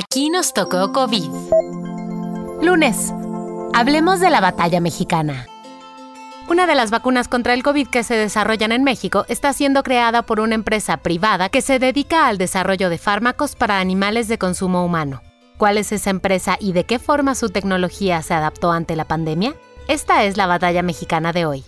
Aquí nos tocó COVID. Lunes. Hablemos de la batalla mexicana. Una de las vacunas contra el COVID que se desarrollan en México está siendo creada por una empresa privada que se dedica al desarrollo de fármacos para animales de consumo humano. ¿Cuál es esa empresa y de qué forma su tecnología se adaptó ante la pandemia? Esta es la batalla mexicana de hoy.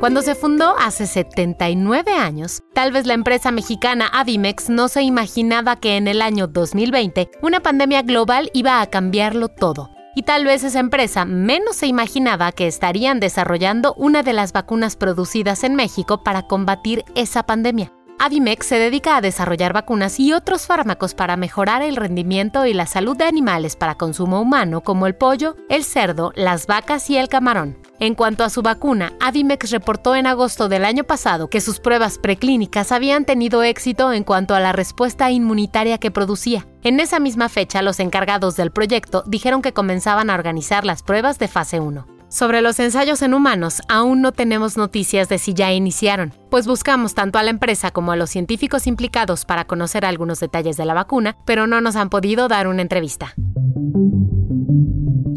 Cuando se fundó hace 79 años, tal vez la empresa mexicana Avimex no se imaginaba que en el año 2020 una pandemia global iba a cambiarlo todo. Y tal vez esa empresa menos se imaginaba que estarían desarrollando una de las vacunas producidas en México para combatir esa pandemia. Avimex se dedica a desarrollar vacunas y otros fármacos para mejorar el rendimiento y la salud de animales para consumo humano como el pollo, el cerdo, las vacas y el camarón. En cuanto a su vacuna, Avimex reportó en agosto del año pasado que sus pruebas preclínicas habían tenido éxito en cuanto a la respuesta inmunitaria que producía. En esa misma fecha, los encargados del proyecto dijeron que comenzaban a organizar las pruebas de fase 1. Sobre los ensayos en humanos, aún no tenemos noticias de si ya iniciaron, pues buscamos tanto a la empresa como a los científicos implicados para conocer algunos detalles de la vacuna, pero no nos han podido dar una entrevista.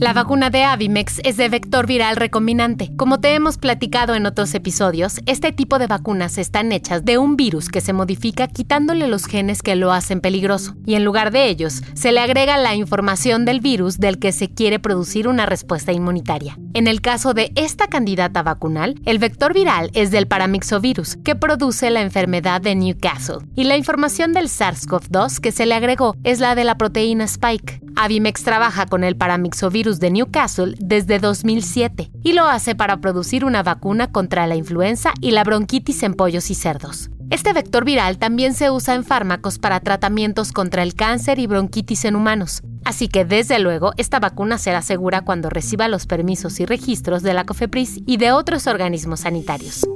La vacuna de Avimex es de vector viral recombinante. Como te hemos platicado en otros episodios, este tipo de vacunas están hechas de un virus que se modifica quitándole los genes que lo hacen peligroso, y en lugar de ellos, se le agrega la información del virus del que se quiere producir una respuesta inmunitaria. En el caso de esta candidata vacunal, el vector viral es del paramixovirus, que produce la enfermedad de Newcastle, y la información del SARS-CoV-2 que se le agregó es la de la proteína Spike. Avimex trabaja con el paramixovirus de Newcastle desde 2007 y lo hace para producir una vacuna contra la influenza y la bronquitis en pollos y cerdos. Este vector viral también se usa en fármacos para tratamientos contra el cáncer y bronquitis en humanos. Así que desde luego esta vacuna será segura cuando reciba los permisos y registros de la COFEPRIS y de otros organismos sanitarios.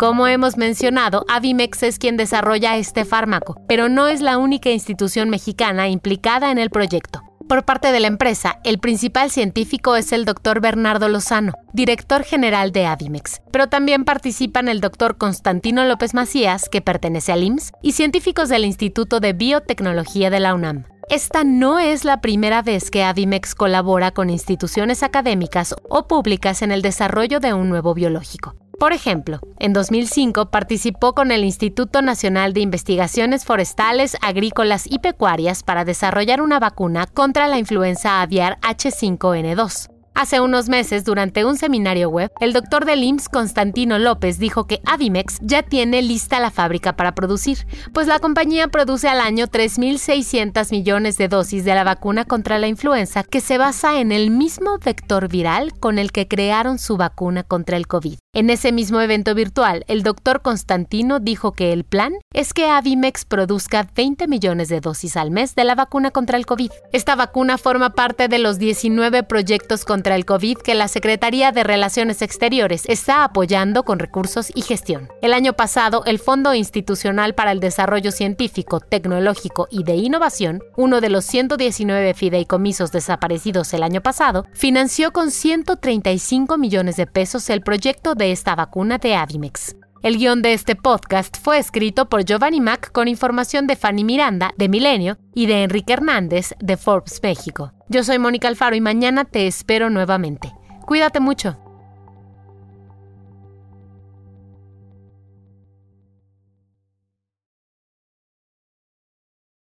Como hemos mencionado, Avimex es quien desarrolla este fármaco, pero no es la única institución mexicana implicada en el proyecto. Por parte de la empresa, el principal científico es el doctor Bernardo Lozano, director general de Avimex, pero también participan el doctor Constantino López Macías, que pertenece al IMSS, y científicos del Instituto de Biotecnología de la UNAM. Esta no es la primera vez que Avimex colabora con instituciones académicas o públicas en el desarrollo de un nuevo biológico. Por ejemplo, en 2005 participó con el Instituto Nacional de Investigaciones Forestales, Agrícolas y Pecuarias para desarrollar una vacuna contra la influenza aviar H5N2. Hace unos meses, durante un seminario web, el doctor del IMSS Constantino López dijo que Avimex ya tiene lista la fábrica para producir, pues la compañía produce al año 3.600 millones de dosis de la vacuna contra la influenza que se basa en el mismo vector viral con el que crearon su vacuna contra el COVID. En ese mismo evento virtual, el doctor Constantino dijo que el plan es que Avimex produzca 20 millones de dosis al mes de la vacuna contra el COVID. Esta vacuna forma parte de los 19 proyectos contra el COVID que la Secretaría de Relaciones Exteriores está apoyando con recursos y gestión. El año pasado, el Fondo Institucional para el Desarrollo Científico, Tecnológico y de Innovación, uno de los 119 fideicomisos desaparecidos el año pasado, financió con 135 millones de pesos el proyecto de esta vacuna de Avimex. El guion de este podcast fue escrito por Giovanni Mac con información de Fanny Miranda, de Milenio, y de Enrique Hernández, de Forbes México. Yo soy Mónica Alfaro y mañana te espero nuevamente. Cuídate mucho.